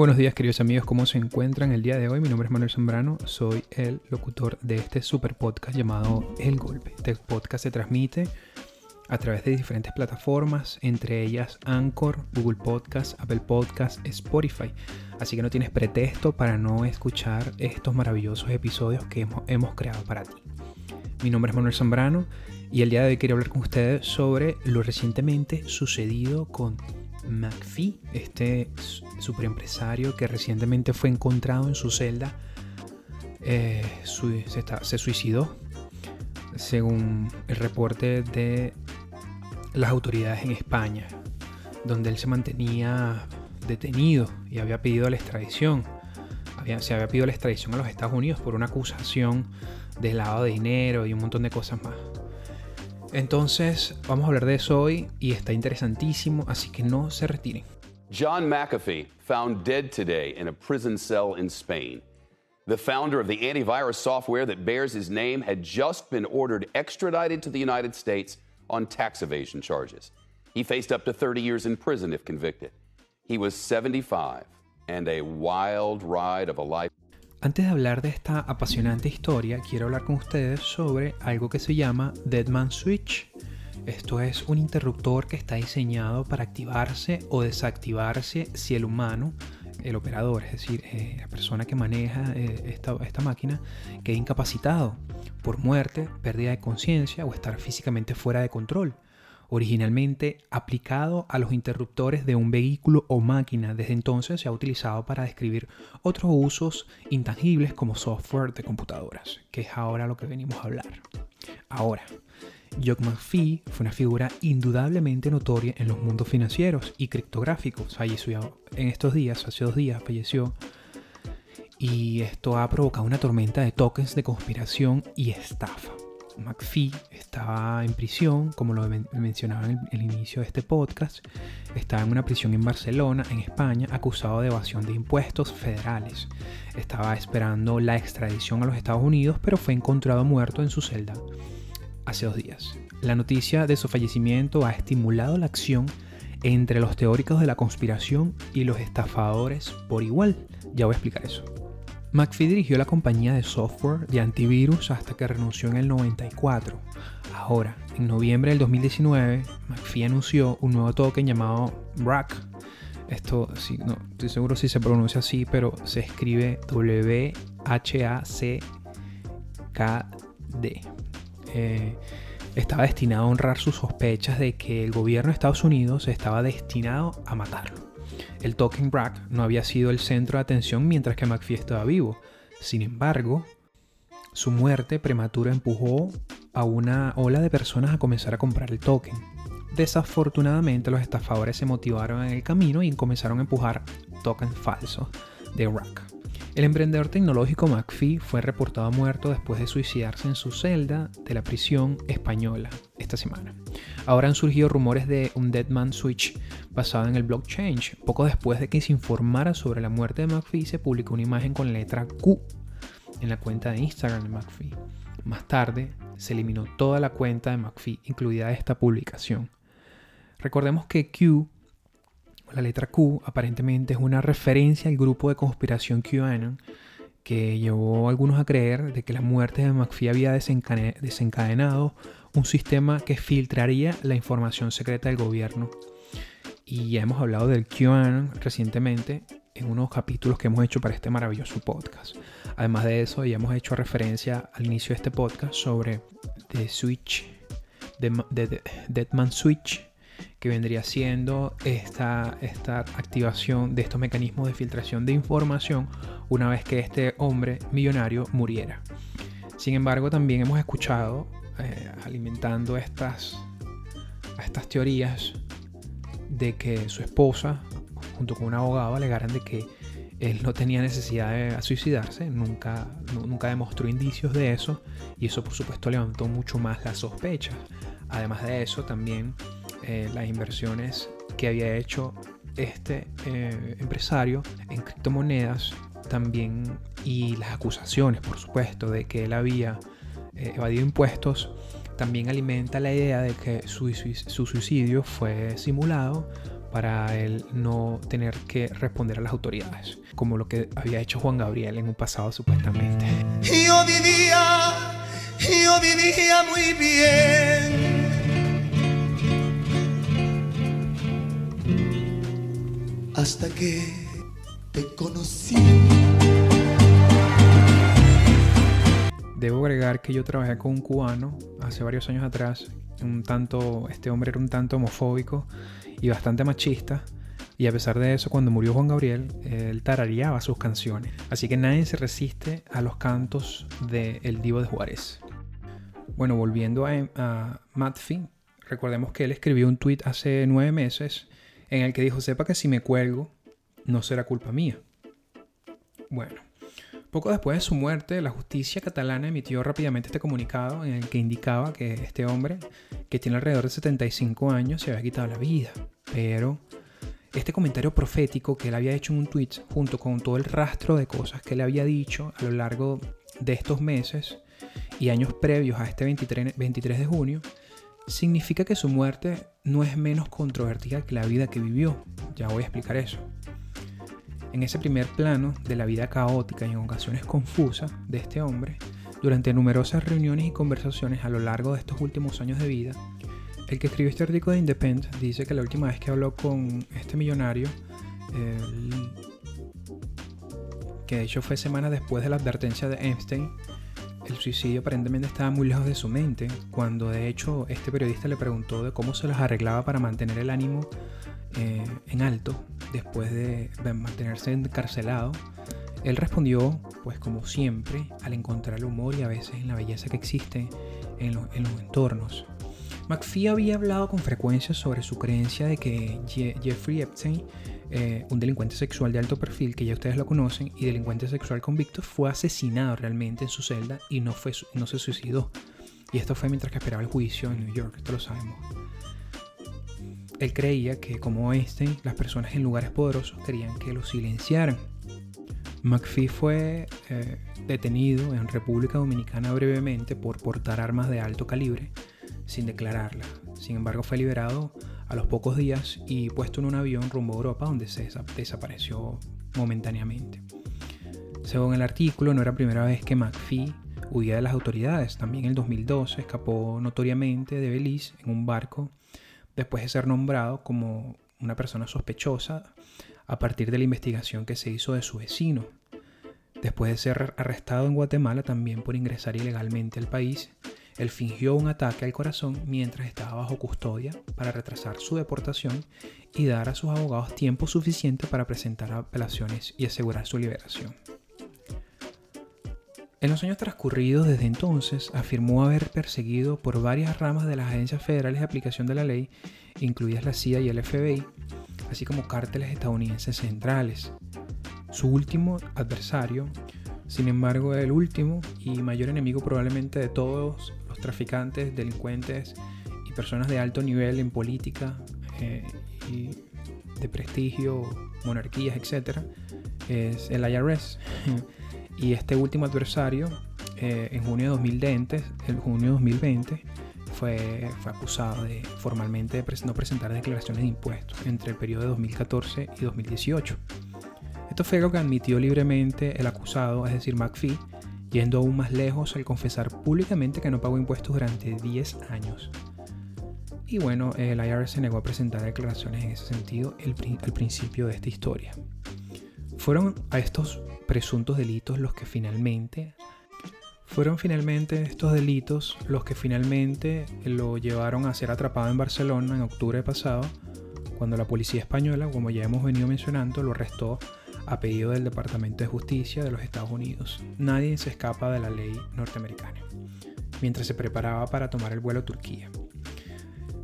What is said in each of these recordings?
Buenos días queridos amigos, ¿cómo se encuentran el día de hoy? Mi nombre es Manuel Zambrano, soy el locutor de este super podcast llamado El Golpe. Este podcast se transmite a través de diferentes plataformas, entre ellas Anchor, Google Podcast, Apple Podcast, Spotify. Así que no tienes pretexto para no escuchar estos maravillosos episodios que hemos, creado para ti. Mi nombre es Manuel Zambrano y el día de hoy quiero hablar con ustedes sobre lo recientemente sucedido con McPhee, este superempresario que recientemente fue encontrado en su celda, eh, se, suicidó, según el reporte de las autoridades en España, donde él se mantenía detenido y había pedido la extradición. se había pedido la extradición a los Estados Unidos por una acusación de lavado de dinero y un montón de cosas más. Entonces, vamos a hablar de eso hoy y está interesantísimo, así que no se retiren. John McAfee, found dead today in a prison cell in Spain. The founder of the antivirus software that bears his name had just been ordered extradited to the United States on tax evasion charges. He faced up to 30 years in prison if convicted. He was 75 and a wild ride of a life. Antes de hablar de esta apasionante historia, quiero hablar con ustedes sobre algo que se llama Deadman Switch. Esto es un interruptor que está diseñado para activarse o desactivarse si el humano, el operador, es decir, eh, la persona que maneja eh, esta, esta máquina, queda incapacitado por muerte, pérdida de conciencia o estar físicamente fuera de control originalmente aplicado a los interruptores de un vehículo o máquina. Desde entonces se ha utilizado para describir otros usos intangibles como software de computadoras, que es ahora lo que venimos a hablar. Ahora, Jock McPhee fue una figura indudablemente notoria en los mundos financieros y criptográficos. Falleció en estos días, hace dos días falleció. Y esto ha provocado una tormenta de tokens de conspiración y estafa. McPhee estaba en prisión, como lo mencionaba en el, inicio de este podcast, estaba en una prisión en Barcelona, en España, acusado de evasión de impuestos federales. Estaba esperando la extradición a los Estados Unidos, pero fue encontrado muerto en su celda hace dos días. La noticia de su fallecimiento ha estimulado la acción entre los teóricos de la conspiración y los estafadores por igual. Ya voy a explicar eso. McPhee dirigió la compañía de software de antivirus hasta que renunció en el 94. Ahora, en noviembre del 2019, McPhee anunció un nuevo token llamado BRAC. Esto, no estoy seguro si se pronuncia así, pero se escribe W-H-A-C-K-D. Eh, estaba destinado a honrar sus sospechas de que el gobierno de Estados Unidos estaba destinado a matarlo. El token BRAC no había sido el centro de atención mientras que McPhee estaba vivo. Sin embargo, su muerte prematura empujó a una ola de personas a comenzar a comprar el token. Desafortunadamente, los estafadores se motivaron en el camino y comenzaron a empujar tokens falsos de BRAC. El emprendedor tecnológico McPhee fue reportado muerto después de suicidarse en su celda de la prisión española esta semana. Ahora han surgido rumores de un Deadman Switch basado en el blockchain. Poco después de que se informara sobre la muerte de McPhee, se publicó una imagen con letra Q en la cuenta de Instagram de McPhee. Más tarde, se eliminó toda la cuenta de McPhee, incluida esta publicación. Recordemos que Q la letra Q aparentemente es una referencia al grupo de conspiración QAnon que llevó a algunos a creer de que la muerte de McPhee había desencadenado un sistema que filtraría la información secreta del gobierno. Y ya hemos hablado del QAnon recientemente en unos capítulos que hemos hecho para este maravilloso podcast. Además de eso, ya hemos hecho referencia al inicio de este podcast sobre The Switch, The, Deadman Switch, que vendría siendo esta, esta activación de estos mecanismos de filtración de información una vez que este hombre millonario muriera. Sin embargo, también hemos escuchado, eh, alimentando estas, estas teorías, de que su esposa, junto con un abogado, alegaran de que él no tenía necesidad de suicidarse, nunca, nunca demostró indicios de eso, y eso por supuesto levantó mucho más las sospechas. Además de eso, también eh, las inversiones que había hecho este eh, empresario en criptomonedas también y las acusaciones, por supuesto, de que él había eh, evadido impuestos, también alimenta la idea de que su, su, suicidio fue simulado para él no tener que responder a las autoridades, como lo que había hecho Juan Gabriel en un pasado supuestamente. Yo vivía, yo vivía muy bien. Hasta que te conocí. Debo agregar que yo trabajé con un cubano hace varios años atrás. Un tanto, este hombre era un tanto homofóbico y bastante machista. Y a pesar de eso, cuando murió Juan Gabriel, él tarareaba sus canciones. Así que nadie se resiste a los cantos de El Divo de Juárez. Bueno, volviendo a, a Matt Finn, recordemos que él escribió un tweet hace nueve meses en el que dijo, sepa que si me cuelgo, no será culpa mía. Bueno, poco después de su muerte, la justicia catalana emitió rápidamente este comunicado en el que indicaba que este hombre, que tiene alrededor de 75 años, se había quitado la vida. Pero este comentario profético que él había hecho en un tweet, junto con todo el rastro de cosas que él había dicho a lo largo de estos meses y años previos a este 23, 23 de junio, significa que su muerte no es menos controvertida que la vida que vivió. Ya voy a explicar eso. En ese primer plano de la vida caótica y en ocasiones confusa de este hombre, durante numerosas reuniones y conversaciones a lo largo de estos últimos años de vida, el que escribió este artículo de Independent dice que la última vez que habló con este millonario, que de hecho fue semanas después de la advertencia de Einstein, el suicidio aparentemente estaba muy lejos de su mente, cuando de hecho este periodista le preguntó de cómo se las arreglaba para mantener el ánimo eh, en alto después de, mantenerse encarcelado. Él respondió, pues como siempre, al encontrar el humor y a veces en la belleza que existe en, en los entornos. McPhee había hablado con frecuencia sobre su creencia de que Jeffrey Epstein eh, un delincuente sexual de alto perfil, que ya ustedes lo conocen, y delincuente sexual convicto, fue asesinado realmente en su celda y no, fue, no se suicidó. Y esto fue mientras que esperaba el juicio en New York, esto lo sabemos. Él creía que, como Einstein, las personas en lugares poderosos querían que lo silenciaran. McPhee fue eh, detenido en República Dominicana brevemente por portar armas de alto calibre sin declararla. Sin embargo, fue liberado a los pocos días y puesto en un avión rumbo a Europa donde se desapareció momentáneamente. Según el artículo, no era la primera vez que McPhee huía de las autoridades. También en el 2012 escapó notoriamente de Belice en un barco después de ser nombrado como una persona sospechosa a partir de la investigación que se hizo de su vecino. Después de ser arrestado en Guatemala también por ingresar ilegalmente al país, él fingió un ataque al corazón mientras estaba bajo custodia para retrasar su deportación y dar a sus abogados tiempo suficiente para presentar apelaciones y asegurar su liberación. En los años transcurridos desde entonces afirmó haber perseguido por varias ramas de las agencias federales de aplicación de la ley, incluidas la CIA y el FBI, así como cárteles estadounidenses centrales. Su último adversario, sin embargo, el último y mayor enemigo probablemente de todos traficantes, delincuentes y personas de alto nivel en política eh, y de prestigio, monarquías, etc., es el IRS. y este último adversario, eh, en junio de 2020, el junio 2020, fue, fue acusado de formalmente de no presentar declaraciones de impuestos entre el periodo de 2014 y 2018. Esto fue lo que admitió libremente el acusado, es decir, McPhee, yendo aún más lejos al confesar públicamente que no pagó impuestos durante 10 años. Y bueno, el IRS se negó a presentar declaraciones en ese sentido al principio de esta historia. Fueron a estos presuntos delitos los que finalmente fueron finalmente estos delitos los que finalmente lo llevaron a ser atrapado en Barcelona en octubre pasado, cuando la policía española, como ya hemos venido mencionando, lo arrestó a pedido del Departamento de Justicia de los Estados Unidos. Nadie se escapa de la ley norteamericana, mientras se preparaba para tomar el vuelo a Turquía.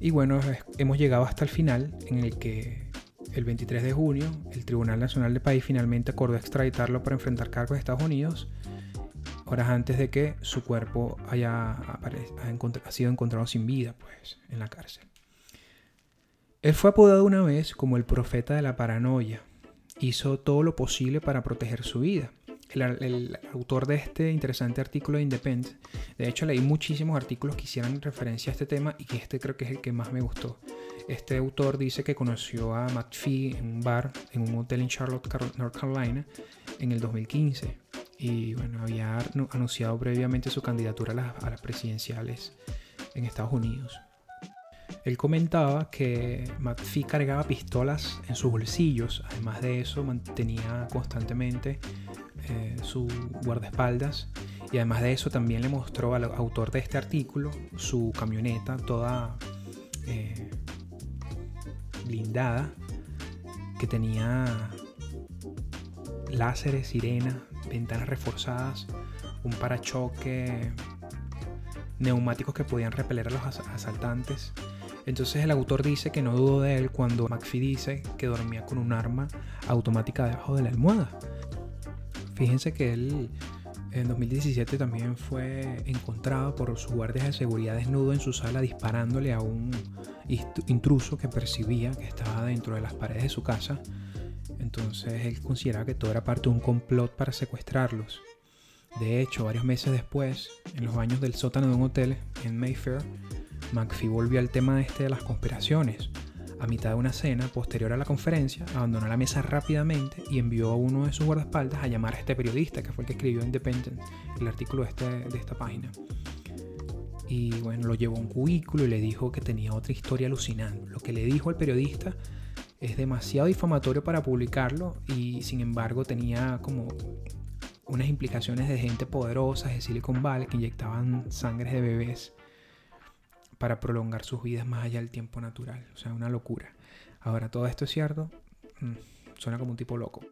Y bueno, hemos llegado hasta el final en el que el 23 de junio el Tribunal Nacional del país finalmente acordó extraditarlo para enfrentar cargos de Estados Unidos, horas antes de que su cuerpo haya ha sido encontrado sin vida pues, en la cárcel. Él fue apodado una vez como el profeta de la paranoia hizo todo lo posible para proteger su vida. El, autor de este interesante artículo de Independent, de hecho leí muchísimos artículos que hicieran referencia a este tema y que este creo que es el que más me gustó. Este autor dice que conoció a McPhee en un bar, en un hotel en Charlotte, North Carolina, en el 2015. Y bueno, había anunciado previamente su candidatura a las, presidenciales en Estados Unidos. Él comentaba que McPhee cargaba pistolas en sus bolsillos. Además de eso, mantenía constantemente eh, su guardaespaldas. Y además de eso, también le mostró al autor de este artículo su camioneta toda eh, blindada que tenía láseres, sirena, ventanas reforzadas, un parachoque, neumáticos que podían repeler a los asaltantes. Entonces el autor dice que no dudó de él cuando McPhee dice que dormía con un arma automática debajo de la almohada. Fíjense que él en 2017 también fue encontrado por sus guardias de seguridad desnudo en su sala disparándole a un intruso que percibía que estaba dentro de las paredes de su casa. Entonces él consideraba que todo era parte de un complot para secuestrarlos. De hecho, varios meses después, en los baños del sótano de un hotel en Mayfair, McPhee volvió al tema este de las conspiraciones a mitad de una cena posterior a la conferencia, abandonó la mesa rápidamente y envió a uno de sus guardaespaldas a llamar a este periodista, que fue el que escribió Independent, el artículo este, de esta página. Y bueno, lo llevó a un cubículo y le dijo que tenía otra historia alucinante. Lo que le dijo al periodista es demasiado difamatorio para publicarlo y sin embargo tenía como unas implicaciones de gente poderosa de Silicon Valley que inyectaban sangre de bebés para prolongar sus vidas más allá del tiempo natural. O sea, una locura. Ahora, ¿todo esto es cierto? Mm, suena como un tipo loco.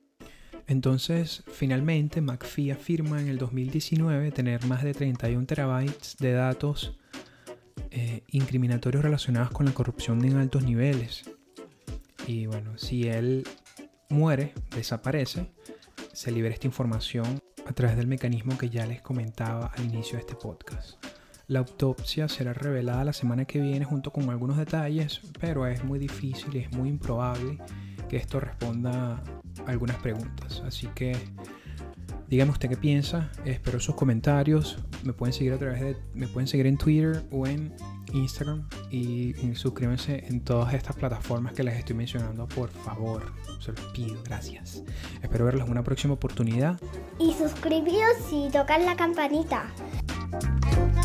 Entonces, finalmente, McPhee afirma en el 2019 tener más de 31 terabytes de datos eh, incriminatorios relacionados con la corrupción en altos niveles. Y bueno, si él muere, desaparece, se libera esta información a través del mecanismo que ya les comentaba al inicio de este podcast. La autopsia será revelada la semana que viene junto con algunos detalles, pero es muy difícil y es muy improbable que esto responda a algunas preguntas. Así que dígame usted qué piensa, espero sus comentarios. Me pueden seguir a través de me pueden seguir en Twitter o en Instagram y, suscríbanse en todas estas plataformas que les estoy mencionando, por favor. Se los pido, gracias. Espero verlos en una próxima oportunidad. Y suscribiros y tocar la campanita.